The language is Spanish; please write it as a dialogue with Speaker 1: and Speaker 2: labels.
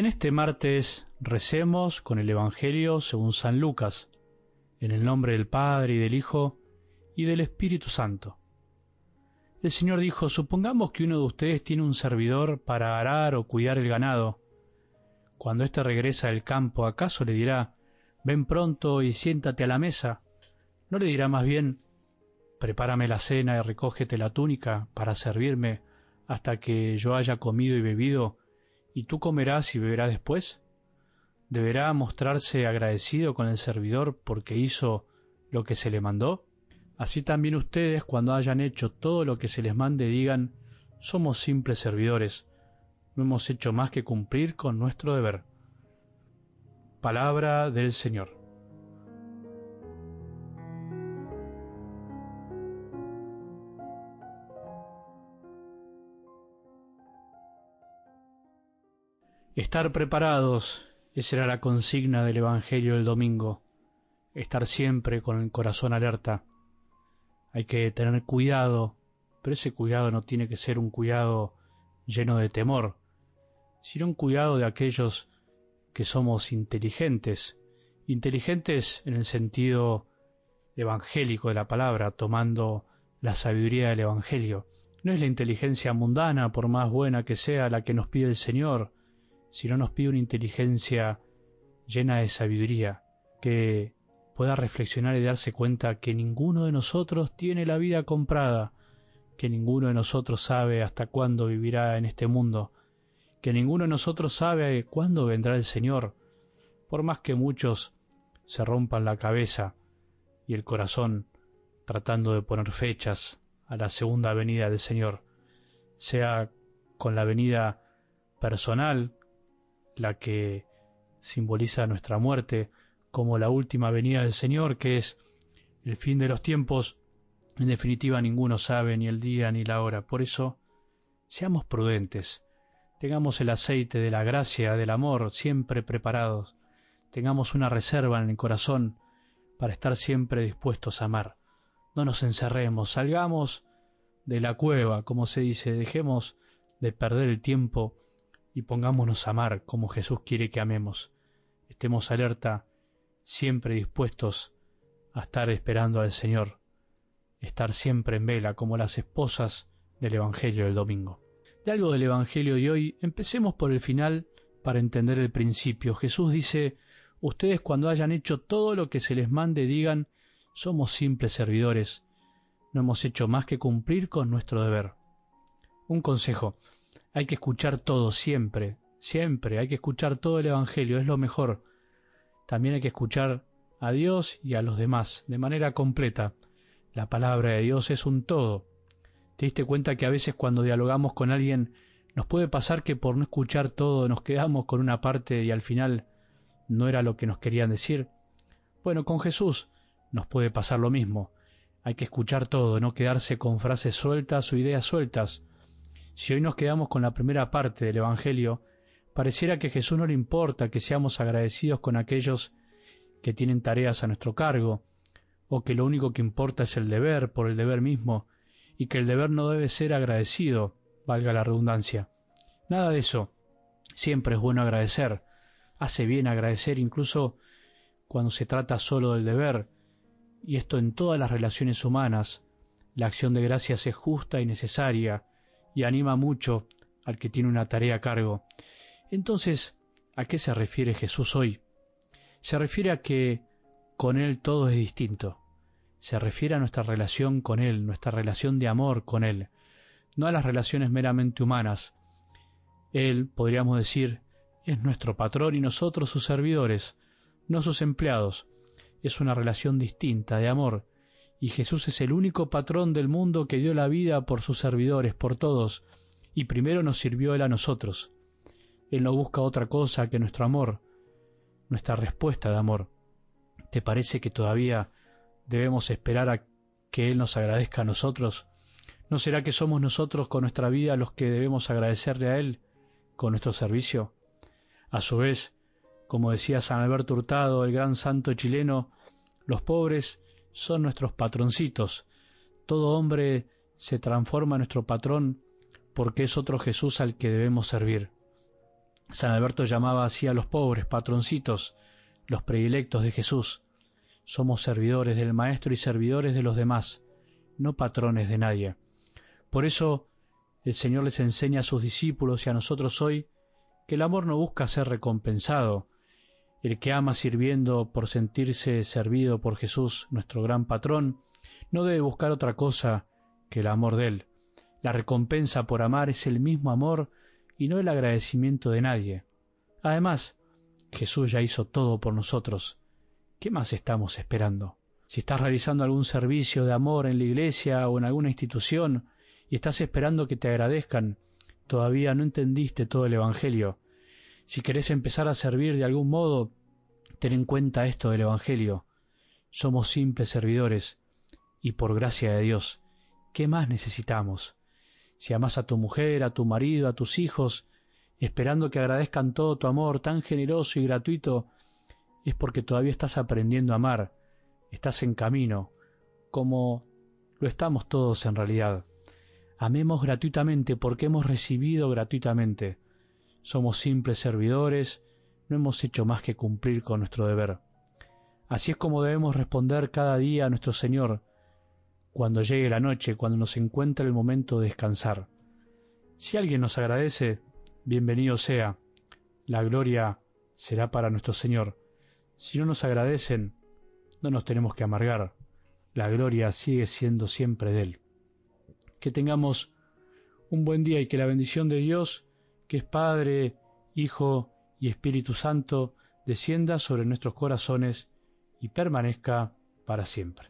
Speaker 1: En este martes recemos con el Evangelio según San Lucas, en el nombre del Padre y del Hijo y del Espíritu Santo. El Señor dijo, supongamos que uno de ustedes tiene un servidor para arar o cuidar el ganado. Cuando éste regresa del campo, ¿acaso le dirá, ven pronto y siéntate a la mesa? ¿No le dirá más bien, prepárame la cena y recógete la túnica para servirme hasta que yo haya comido y bebido ¿Y tú comerás y beberás después? ¿Deberá mostrarse agradecido con el servidor porque hizo lo que se le mandó? Así también ustedes, cuando hayan hecho todo lo que se les mande, digan, somos simples servidores, no hemos hecho más que cumplir con nuestro deber. Palabra del Señor. Estar preparados, esa era la consigna del Evangelio del domingo. Estar siempre con el corazón alerta. Hay que tener cuidado, pero ese cuidado no tiene que ser un cuidado lleno de temor, sino un cuidado de aquellos que somos inteligentes, inteligentes en el sentido evangélico de la palabra, tomando la sabiduría del Evangelio. No es la inteligencia mundana, por más buena que sea, la que nos pide el Señor, si no nos pide una inteligencia llena de sabiduría, que pueda reflexionar y darse cuenta que ninguno de nosotros tiene la vida comprada, que ninguno de nosotros sabe hasta cuándo vivirá en este mundo, que ninguno de nosotros sabe cuándo vendrá el Señor, por más que muchos se rompan la cabeza y el corazón tratando de poner fechas a la segunda venida del Señor, sea con la venida personal la que simboliza nuestra muerte, como la última venida del Señor, que es el fin de los tiempos. En definitiva, ninguno sabe ni el día ni la hora. Por eso, seamos prudentes, tengamos el aceite de la gracia, del amor, siempre preparados, tengamos una reserva en el corazón para estar siempre dispuestos a amar. No nos encerremos, salgamos de la cueva, como se dice, dejemos de perder el tiempo y pongámonos a amar como Jesús quiere que amemos. Estemos alerta, siempre dispuestos a estar esperando al Señor, estar siempre en vela como las esposas del Evangelio del domingo. De algo del Evangelio de hoy, empecemos por el final para entender el principio. Jesús dice, ustedes cuando hayan hecho todo lo que se les mande digan, somos simples servidores, no hemos hecho más que cumplir con nuestro deber. Un consejo, hay que escuchar todo siempre, siempre, hay que escuchar todo el Evangelio, es lo mejor. También hay que escuchar a Dios y a los demás, de manera completa. La palabra de Dios es un todo. ¿Te diste cuenta que a veces cuando dialogamos con alguien nos puede pasar que por no escuchar todo nos quedamos con una parte y al final no era lo que nos querían decir? Bueno, con Jesús nos puede pasar lo mismo. Hay que escuchar todo, no quedarse con frases sueltas o ideas sueltas. Si hoy nos quedamos con la primera parte del Evangelio, pareciera que a Jesús no le importa que seamos agradecidos con aquellos que tienen tareas a nuestro cargo, o que lo único que importa es el deber por el deber mismo, y que el deber no debe ser agradecido, valga la redundancia. Nada de eso. Siempre es bueno agradecer. Hace bien agradecer incluso cuando se trata solo del deber, y esto en todas las relaciones humanas. La acción de gracias es justa y necesaria, y anima mucho al que tiene una tarea a cargo. Entonces, ¿a qué se refiere Jesús hoy? Se refiere a que con Él todo es distinto. Se refiere a nuestra relación con Él, nuestra relación de amor con Él, no a las relaciones meramente humanas. Él, podríamos decir, es nuestro patrón y nosotros sus servidores, no sus empleados. Es una relación distinta de amor y Jesús es el único patrón del mundo que dio la vida por sus servidores, por todos, y primero nos sirvió Él a nosotros. Él no busca otra cosa que nuestro amor, nuestra respuesta de amor. ¿Te parece que todavía debemos esperar a que Él nos agradezca a nosotros? ¿No será que somos nosotros con nuestra vida los que debemos agradecerle a Él con nuestro servicio? A su vez, como decía San Alberto Hurtado, el gran santo chileno, los pobres son nuestros patroncitos. Todo hombre se transforma en nuestro patrón porque es otro Jesús al que debemos servir. San Alberto llamaba así a los pobres patroncitos, los predilectos de Jesús. Somos servidores del Maestro y servidores de los demás, no patrones de nadie. Por eso el Señor les enseña a sus discípulos y a nosotros hoy que el amor no busca ser recompensado. El que ama sirviendo por sentirse servido por Jesús, nuestro gran patrón, no debe buscar otra cosa que el amor de Él. La recompensa por amar es el mismo amor y no el agradecimiento de nadie. Además, Jesús ya hizo todo por nosotros. ¿Qué más estamos esperando? Si estás realizando algún servicio de amor en la iglesia o en alguna institución y estás esperando que te agradezcan, todavía no entendiste todo el Evangelio. Si querés empezar a servir de algún modo, ten en cuenta esto del Evangelio. Somos simples servidores y por gracia de Dios, ¿qué más necesitamos? Si amas a tu mujer, a tu marido, a tus hijos, esperando que agradezcan todo tu amor tan generoso y gratuito, es porque todavía estás aprendiendo a amar, estás en camino, como lo estamos todos en realidad. Amemos gratuitamente porque hemos recibido gratuitamente. Somos simples servidores, no hemos hecho más que cumplir con nuestro deber. Así es como debemos responder cada día a nuestro Señor, cuando llegue la noche, cuando nos encuentre el momento de descansar. Si alguien nos agradece, bienvenido sea. La gloria será para nuestro Señor. Si no nos agradecen, no nos tenemos que amargar. La gloria sigue siendo siempre de Él que tengamos un buen día y que la bendición de Dios, que es Padre, Hijo y Espíritu Santo, descienda sobre nuestros corazones y permanezca para siempre.